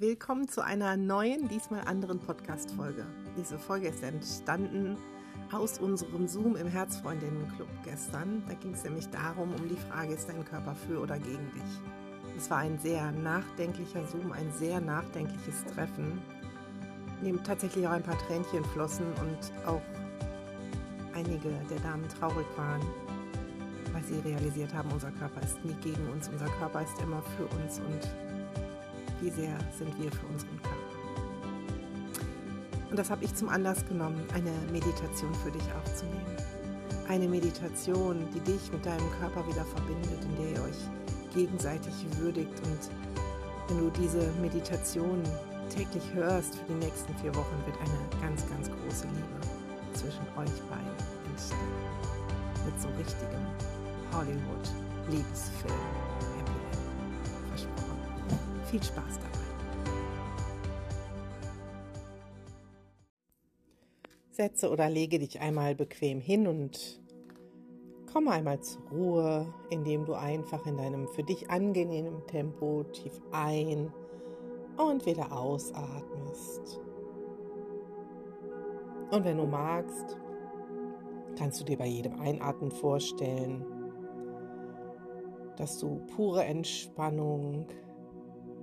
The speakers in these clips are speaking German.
Willkommen zu einer neuen, diesmal anderen Podcast-Folge. Diese Folge ist entstanden aus unserem Zoom im Herzfreundinnen-Club gestern. Da ging es nämlich darum, um die Frage, ist dein Körper für oder gegen dich? Es war ein sehr nachdenklicher Zoom, ein sehr nachdenkliches Treffen, in dem tatsächlich auch ein paar Tränchen flossen und auch einige der Damen traurig waren, weil sie realisiert haben, unser Körper ist nie gegen uns, unser Körper ist immer für uns und wie sehr sind wir für unseren Körper. Und das habe ich zum Anlass genommen, eine Meditation für dich aufzunehmen. Eine Meditation, die dich mit deinem Körper wieder verbindet, in der ihr euch gegenseitig würdigt. Und wenn du diese Meditation täglich hörst für die nächsten vier Wochen, wird eine ganz, ganz große Liebe zwischen euch beiden entstehen. Mit so richtigem Hollywood-Liebesfilm. Viel Spaß dabei. Setze oder lege dich einmal bequem hin und komme einmal zur Ruhe, indem du einfach in deinem für dich angenehmen Tempo tief ein und wieder ausatmest. Und wenn du magst, kannst du dir bei jedem Einatmen vorstellen, dass du pure Entspannung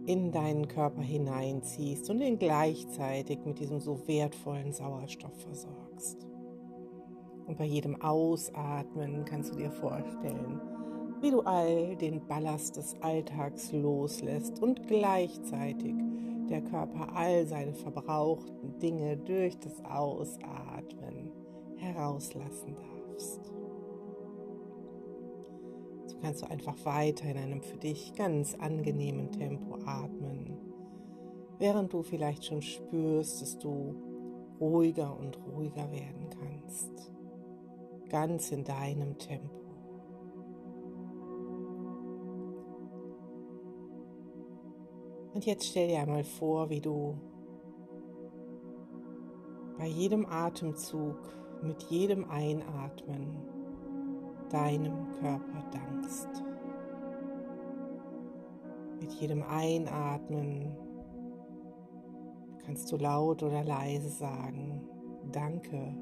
in deinen Körper hineinziehst und ihn gleichzeitig mit diesem so wertvollen Sauerstoff versorgst. Und bei jedem Ausatmen kannst du dir vorstellen, wie du all den Ballast des Alltags loslässt und gleichzeitig der Körper all seine verbrauchten Dinge durch das Ausatmen herauslassen darfst. Kannst du einfach weiter in einem für dich ganz angenehmen Tempo atmen, während du vielleicht schon spürst, dass du ruhiger und ruhiger werden kannst, ganz in deinem Tempo. Und jetzt stell dir einmal vor, wie du bei jedem Atemzug, mit jedem Einatmen deinem Körper dankst. Mit jedem Einatmen kannst du laut oder leise sagen, danke,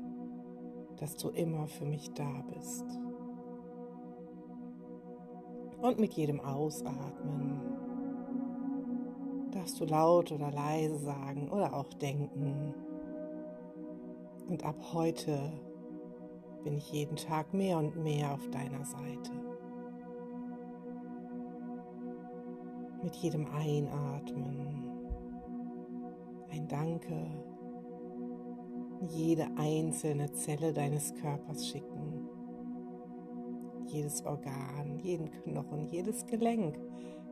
dass du immer für mich da bist. Und mit jedem Ausatmen darfst du laut oder leise sagen oder auch denken. Und ab heute bin ich jeden Tag mehr und mehr auf deiner Seite. Mit jedem Einatmen ein Danke jede einzelne Zelle deines Körpers schicken. Jedes Organ, jeden Knochen, jedes Gelenk.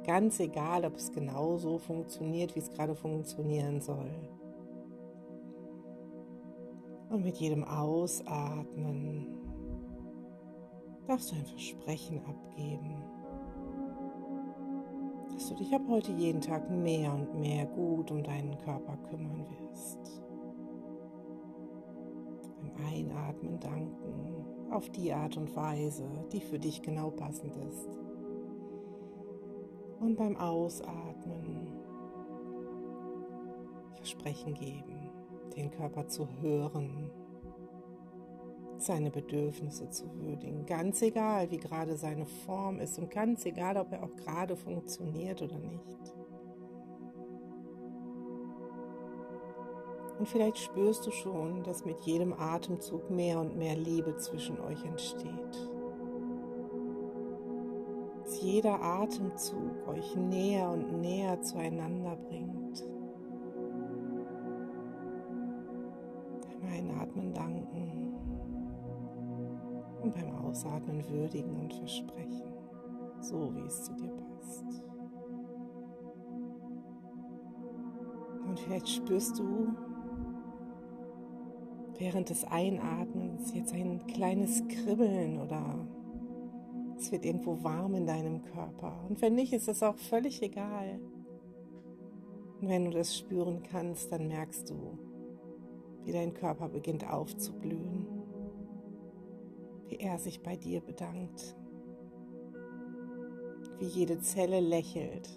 Ganz egal, ob es genau so funktioniert, wie es gerade funktionieren soll. Und mit jedem Ausatmen darfst du ein Versprechen abgeben, dass du dich ab heute jeden Tag mehr und mehr gut um deinen Körper kümmern wirst. Beim Einatmen danken auf die Art und Weise, die für dich genau passend ist. Und beim Ausatmen Versprechen geben den Körper zu hören, seine Bedürfnisse zu würdigen, ganz egal, wie gerade seine Form ist und ganz egal, ob er auch gerade funktioniert oder nicht. Und vielleicht spürst du schon, dass mit jedem Atemzug mehr und mehr Liebe zwischen euch entsteht. Dass jeder Atemzug euch näher und näher zueinander bringt. Beim Ausatmen würdigen und versprechen, so wie es zu dir passt. Und vielleicht spürst du während des Einatmens jetzt ein kleines Kribbeln oder es wird irgendwo warm in deinem Körper. Und wenn nicht, ist es auch völlig egal. Und wenn du das spüren kannst, dann merkst du, wie dein Körper beginnt aufzublühen, wie er sich bei dir bedankt, wie jede Zelle lächelt,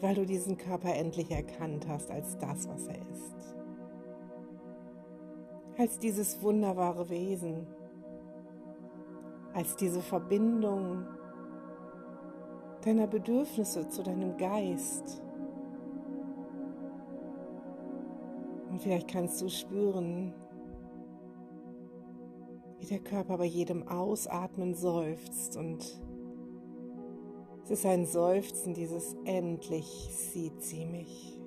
weil du diesen Körper endlich erkannt hast als das, was er ist. Als dieses wunderbare Wesen, als diese Verbindung deiner Bedürfnisse zu deinem Geist. Und vielleicht kannst du spüren, wie der Körper bei jedem Ausatmen seufzt und es ist ein Seufzen, dieses endlich sieht sie mich.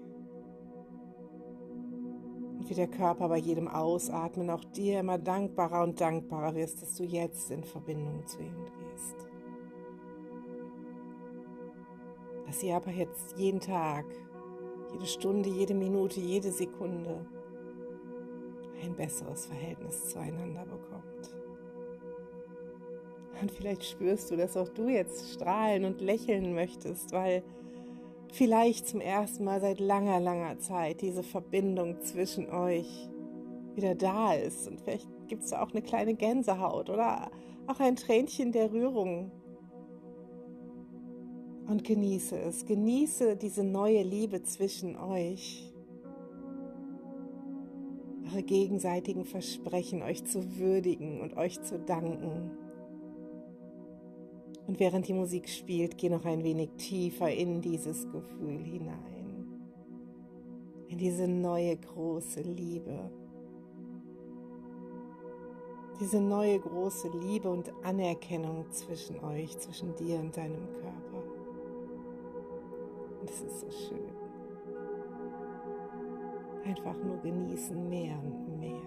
Und wie der Körper bei jedem Ausatmen auch dir immer dankbarer und dankbarer wirst, dass du jetzt in Verbindung zu ihm gehst. Dass ihr aber jetzt jeden Tag, jede Stunde, jede Minute, jede Sekunde ein besseres Verhältnis zueinander bekommt. Und vielleicht spürst du, dass auch du jetzt strahlen und lächeln möchtest, weil vielleicht zum ersten Mal seit langer, langer Zeit diese Verbindung zwischen euch wieder da ist. Und vielleicht gibt es auch eine kleine Gänsehaut oder auch ein Tränchen der Rührung. Und genieße es, genieße diese neue Liebe zwischen euch. Eure gegenseitigen Versprechen, euch zu würdigen und euch zu danken. Und während die Musik spielt, geh noch ein wenig tiefer in dieses Gefühl hinein. In diese neue große Liebe. Diese neue große Liebe und Anerkennung zwischen euch, zwischen dir und deinem Körper. Es ist so schön. Einfach nur genießen mehr und mehr.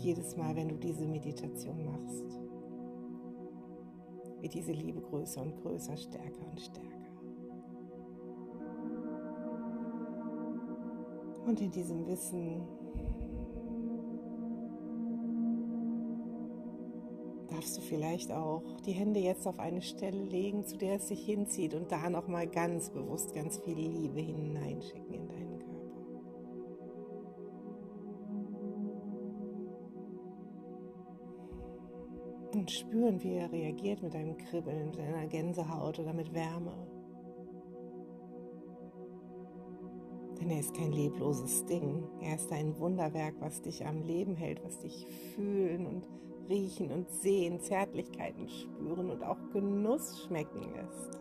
jedes Mal, wenn du diese Meditation machst, wird diese Liebe größer und größer, stärker und stärker. Und in diesem Wissen darfst du vielleicht auch die Hände jetzt auf eine Stelle legen, zu der es sich hinzieht und da nochmal ganz bewusst ganz viel Liebe hineinschicken in dein und spüren, wie er reagiert mit einem Kribbeln, mit einer Gänsehaut oder mit Wärme. Denn er ist kein lebloses Ding. Er ist ein Wunderwerk, was dich am Leben hält, was dich fühlen und riechen und sehen, Zärtlichkeiten spüren und auch Genuss schmecken lässt.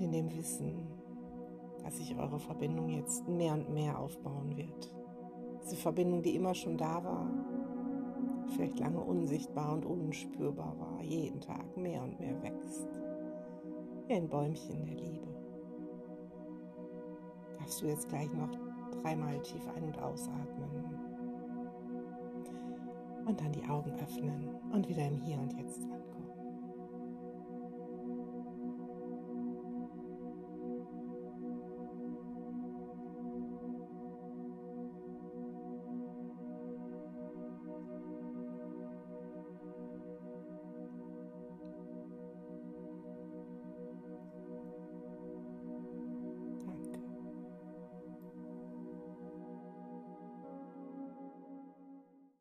in dem Wissen, dass sich eure Verbindung jetzt mehr und mehr aufbauen wird. Diese Verbindung, die immer schon da war, vielleicht lange unsichtbar und unspürbar war, jeden Tag mehr und mehr wächst. Wie ein Bäumchen der Liebe. Darfst du jetzt gleich noch dreimal tief ein- und ausatmen. Und dann die Augen öffnen und wieder im Hier und Jetzt ankommen.